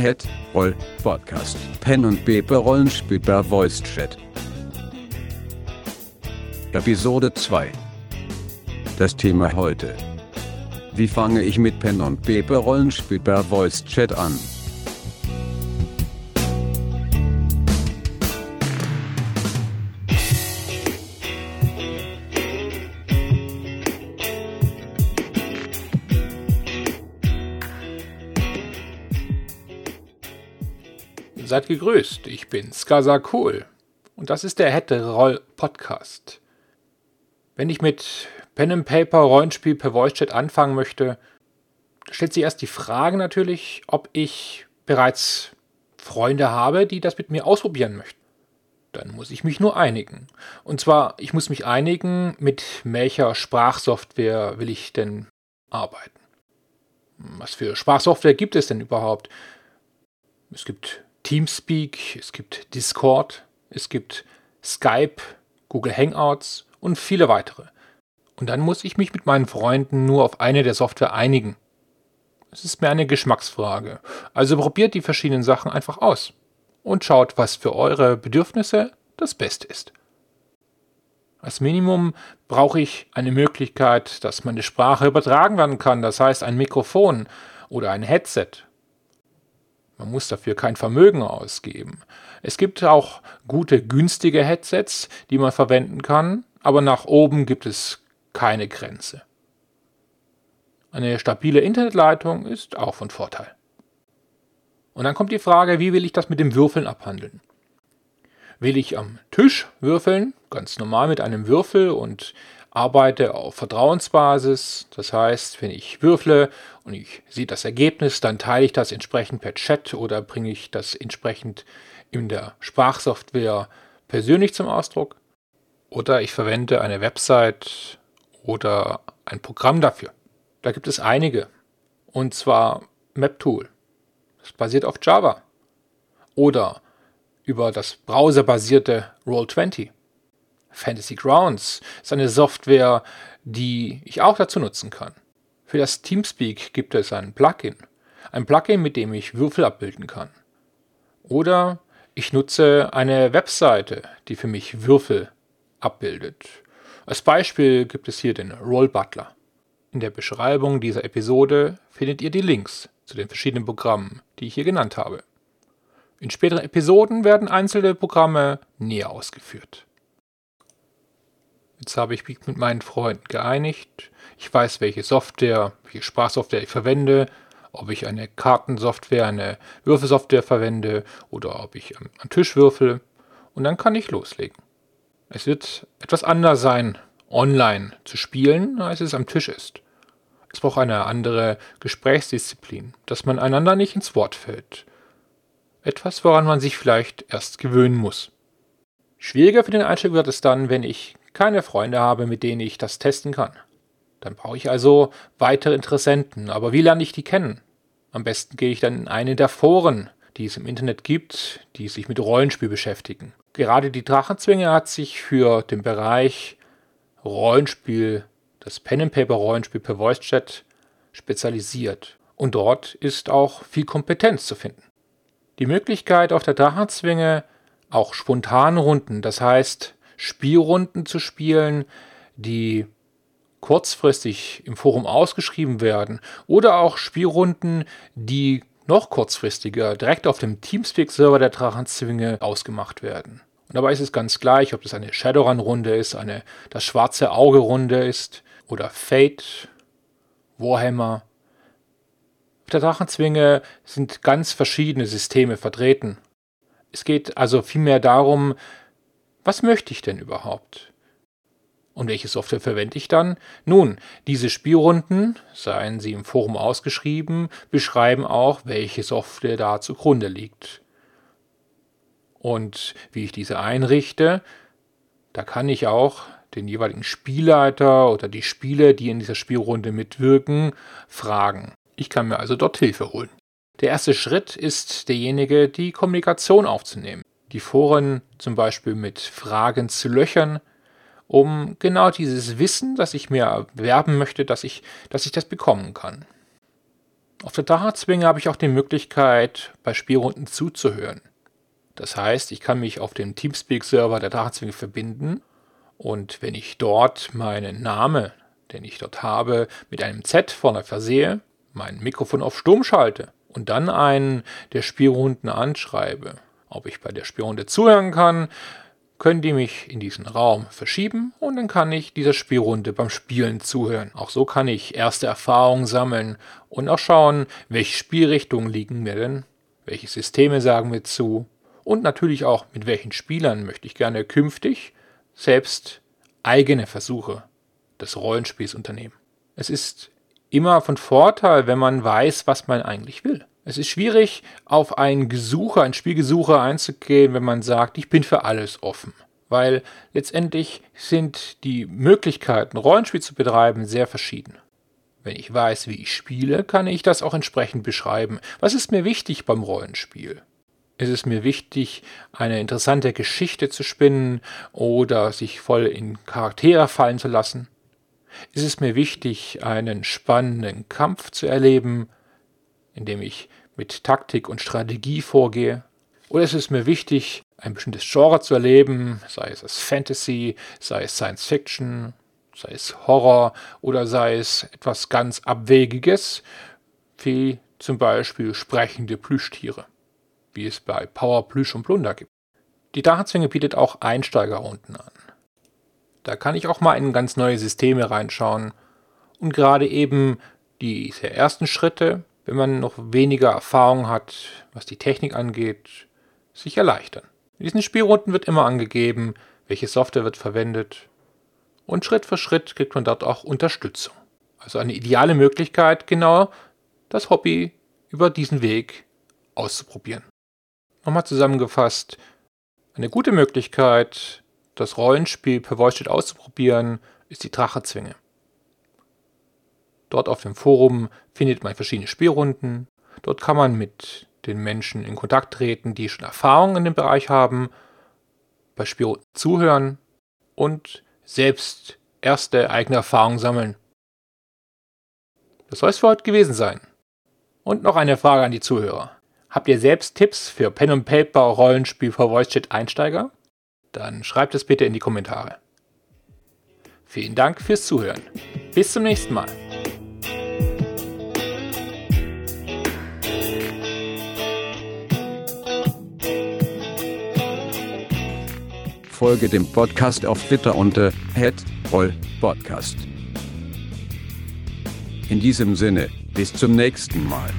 Head Roll Podcast. Pen und Paper Rollenspiel per Voice Chat. Episode 2. Das Thema heute. Wie fange ich mit Pen und Paper Rollenspiel per Voice Chat an? Seid gegrüßt, ich bin Skazakul und das ist der Hätte Roll Podcast. Wenn ich mit Pen and Paper Rollenspiel per Voice Chat anfangen möchte, stellt sich erst die Frage natürlich, ob ich bereits Freunde habe, die das mit mir ausprobieren möchten. Dann muss ich mich nur einigen. Und zwar, ich muss mich einigen, mit welcher Sprachsoftware will ich denn arbeiten. Was für Sprachsoftware gibt es denn überhaupt? Es gibt Teamspeak, es gibt Discord, es gibt Skype, Google Hangouts und viele weitere. Und dann muss ich mich mit meinen Freunden nur auf eine der Software einigen. Es ist mir eine Geschmacksfrage. Also probiert die verschiedenen Sachen einfach aus und schaut, was für eure Bedürfnisse das Beste ist. Als Minimum brauche ich eine Möglichkeit, dass meine Sprache übertragen werden kann, das heißt ein Mikrofon oder ein Headset man muss dafür kein Vermögen ausgeben. Es gibt auch gute, günstige Headsets, die man verwenden kann, aber nach oben gibt es keine Grenze. Eine stabile Internetleitung ist auch von Vorteil. Und dann kommt die Frage, wie will ich das mit dem Würfeln abhandeln? Will ich am Tisch würfeln, ganz normal mit einem Würfel und arbeite auf Vertrauensbasis. Das heißt, wenn ich würfle und ich sehe das Ergebnis, dann teile ich das entsprechend per Chat oder bringe ich das entsprechend in der Sprachsoftware persönlich zum Ausdruck. Oder ich verwende eine Website oder ein Programm dafür. Da gibt es einige. Und zwar MapTool. Das basiert auf Java. Oder über das browserbasierte Roll20. Fantasy Grounds ist eine Software, die ich auch dazu nutzen kann. Für das Teamspeak gibt es ein Plugin. Ein Plugin, mit dem ich Würfel abbilden kann. Oder ich nutze eine Webseite, die für mich Würfel abbildet. Als Beispiel gibt es hier den Roll Butler. In der Beschreibung dieser Episode findet ihr die Links zu den verschiedenen Programmen, die ich hier genannt habe. In späteren Episoden werden einzelne Programme näher ausgeführt. Jetzt habe ich mich mit meinen Freunden geeinigt. Ich weiß, welche Software, welche Sprachsoftware ich verwende, ob ich eine Kartensoftware, eine Würfelsoftware verwende oder ob ich am, Tisch würfel. Und dann kann ich loslegen. Es wird etwas anders sein, online zu spielen, als es am Tisch ist. Es braucht eine andere Gesprächsdisziplin, dass man einander nicht ins Wort fällt. Etwas, woran man sich vielleicht erst gewöhnen muss. Schwieriger für den Einstieg wird es dann, wenn ich keine Freunde habe, mit denen ich das testen kann. Dann brauche ich also weitere Interessenten. Aber wie lerne ich die kennen? Am besten gehe ich dann in eine der Foren, die es im Internet gibt, die sich mit Rollenspiel beschäftigen. Gerade die Drachenzwinge hat sich für den Bereich Rollenspiel, das Pen and Paper Rollenspiel per Voice Chat spezialisiert. Und dort ist auch viel Kompetenz zu finden. Die Möglichkeit auf der Drachenzwinge auch Spontanrunden, das heißt Spielrunden zu spielen, die kurzfristig im Forum ausgeschrieben werden oder auch Spielrunden, die noch kurzfristiger direkt auf dem Teamspeak-Server der Drachenzwinge ausgemacht werden. Und dabei ist es ganz gleich, ob das eine Shadowrun-Runde ist, eine das schwarze Auge-Runde ist oder Fate, Warhammer. Auf der Drachenzwinge sind ganz verschiedene Systeme vertreten. Es geht also vielmehr darum, was möchte ich denn überhaupt? Und welche Software verwende ich dann? Nun, diese Spielrunden, seien sie im Forum ausgeschrieben, beschreiben auch, welche Software da zugrunde liegt. Und wie ich diese einrichte, da kann ich auch den jeweiligen Spielleiter oder die Spieler, die in dieser Spielrunde mitwirken, fragen. Ich kann mir also dort Hilfe holen. Der erste Schritt ist derjenige, die Kommunikation aufzunehmen die Foren zum Beispiel mit Fragen zu löchern, um genau dieses Wissen, das ich mir erwerben möchte, dass ich, dass ich das bekommen kann. Auf der Drachenzwinge habe ich auch die Möglichkeit, bei Spielrunden zuzuhören. Das heißt, ich kann mich auf dem Teamspeak-Server der Drachenzwinge verbinden und wenn ich dort meinen Namen, den ich dort habe, mit einem Z vorne versehe, mein Mikrofon auf Sturm schalte und dann einen der Spielrunden anschreibe, ob ich bei der Spielrunde zuhören kann, können die mich in diesen Raum verschieben und dann kann ich dieser Spielrunde beim Spielen zuhören. Auch so kann ich erste Erfahrungen sammeln und auch schauen, welche Spielrichtungen liegen mir denn, welche Systeme sagen mir zu und natürlich auch mit welchen Spielern möchte ich gerne künftig selbst eigene Versuche des Rollenspiels unternehmen. Es ist immer von Vorteil, wenn man weiß, was man eigentlich will. Es ist schwierig, auf ein Gesuche, ein Spielgesuche einzugehen, wenn man sagt, ich bin für alles offen. Weil letztendlich sind die Möglichkeiten, Rollenspiel zu betreiben, sehr verschieden. Wenn ich weiß, wie ich spiele, kann ich das auch entsprechend beschreiben. Was ist mir wichtig beim Rollenspiel? Ist es mir wichtig, eine interessante Geschichte zu spinnen oder sich voll in Charaktere fallen zu lassen? Ist es mir wichtig, einen spannenden Kampf zu erleben indem ich mit Taktik und Strategie vorgehe? Oder ist es mir wichtig, ein bestimmtes Genre zu erleben, sei es Fantasy, sei es Science Fiction, sei es Horror oder sei es etwas ganz Abwegiges, wie zum Beispiel sprechende Plüschtiere, wie es bei Power, Plüsch und Plunder gibt. Die Drachenzwinge bietet auch Einsteigerrunden an. Da kann ich auch mal in ganz neue Systeme reinschauen und gerade eben diese ersten Schritte wenn man noch weniger Erfahrung hat, was die Technik angeht, sich erleichtern. In diesen Spielrunden wird immer angegeben, welche Software wird verwendet und Schritt für Schritt kriegt man dort auch Unterstützung. Also eine ideale Möglichkeit, genau das Hobby über diesen Weg auszuprobieren. Nochmal zusammengefasst, eine gute Möglichkeit, das Rollenspiel per Voice auszuprobieren, ist die Drachezwinge. Dort auf dem Forum findet man verschiedene Spielrunden. Dort kann man mit den Menschen in Kontakt treten, die schon Erfahrung in dem Bereich haben, bei Spielrunden zuhören und selbst erste eigene Erfahrungen sammeln. Das soll es für heute gewesen sein. Und noch eine Frage an die Zuhörer. Habt ihr selbst Tipps für Pen and Paper Rollenspiel für Voice Chat Einsteiger? Dann schreibt es bitte in die Kommentare. Vielen Dank fürs Zuhören. Bis zum nächsten Mal. Folge dem Podcast auf Twitter unter @rollpodcast. In diesem Sinne, bis zum nächsten Mal.